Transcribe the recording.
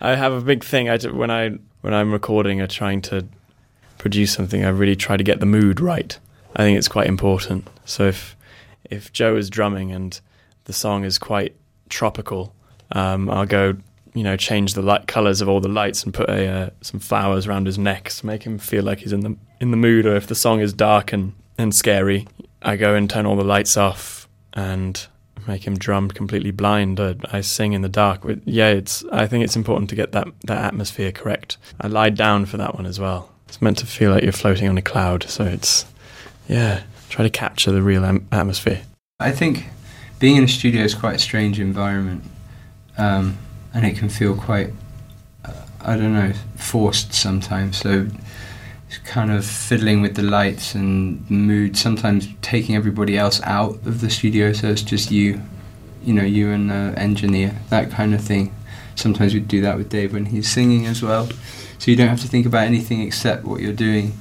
I have a big thing. I when I when I'm recording or trying to produce something, I really try to get the mood right. I think it's quite important. So if if Joe is drumming and the song is quite tropical, um, I'll go, you know, change the light colors of all the lights and put a, uh, some flowers around his neck to make him feel like he's in the in the mood. Or if the song is dark and and scary, I go and turn all the lights off and make him drum completely blind. I, I sing in the dark. But yeah, it's. I think it's important to get that that atmosphere correct. I lied down for that one as well. It's meant to feel like you're floating on a cloud. So it's yeah, try to capture the real am- atmosphere. I think being in a studio is quite a strange environment, um, and it can feel quite, uh, I don't know, forced sometimes. So kind of fiddling with the lights and mood, sometimes taking everybody else out of the studio so it's just you, you know, you and the engineer, that kind of thing. Sometimes we do that with Dave when he's singing as well. So you don't have to think about anything except what you're doing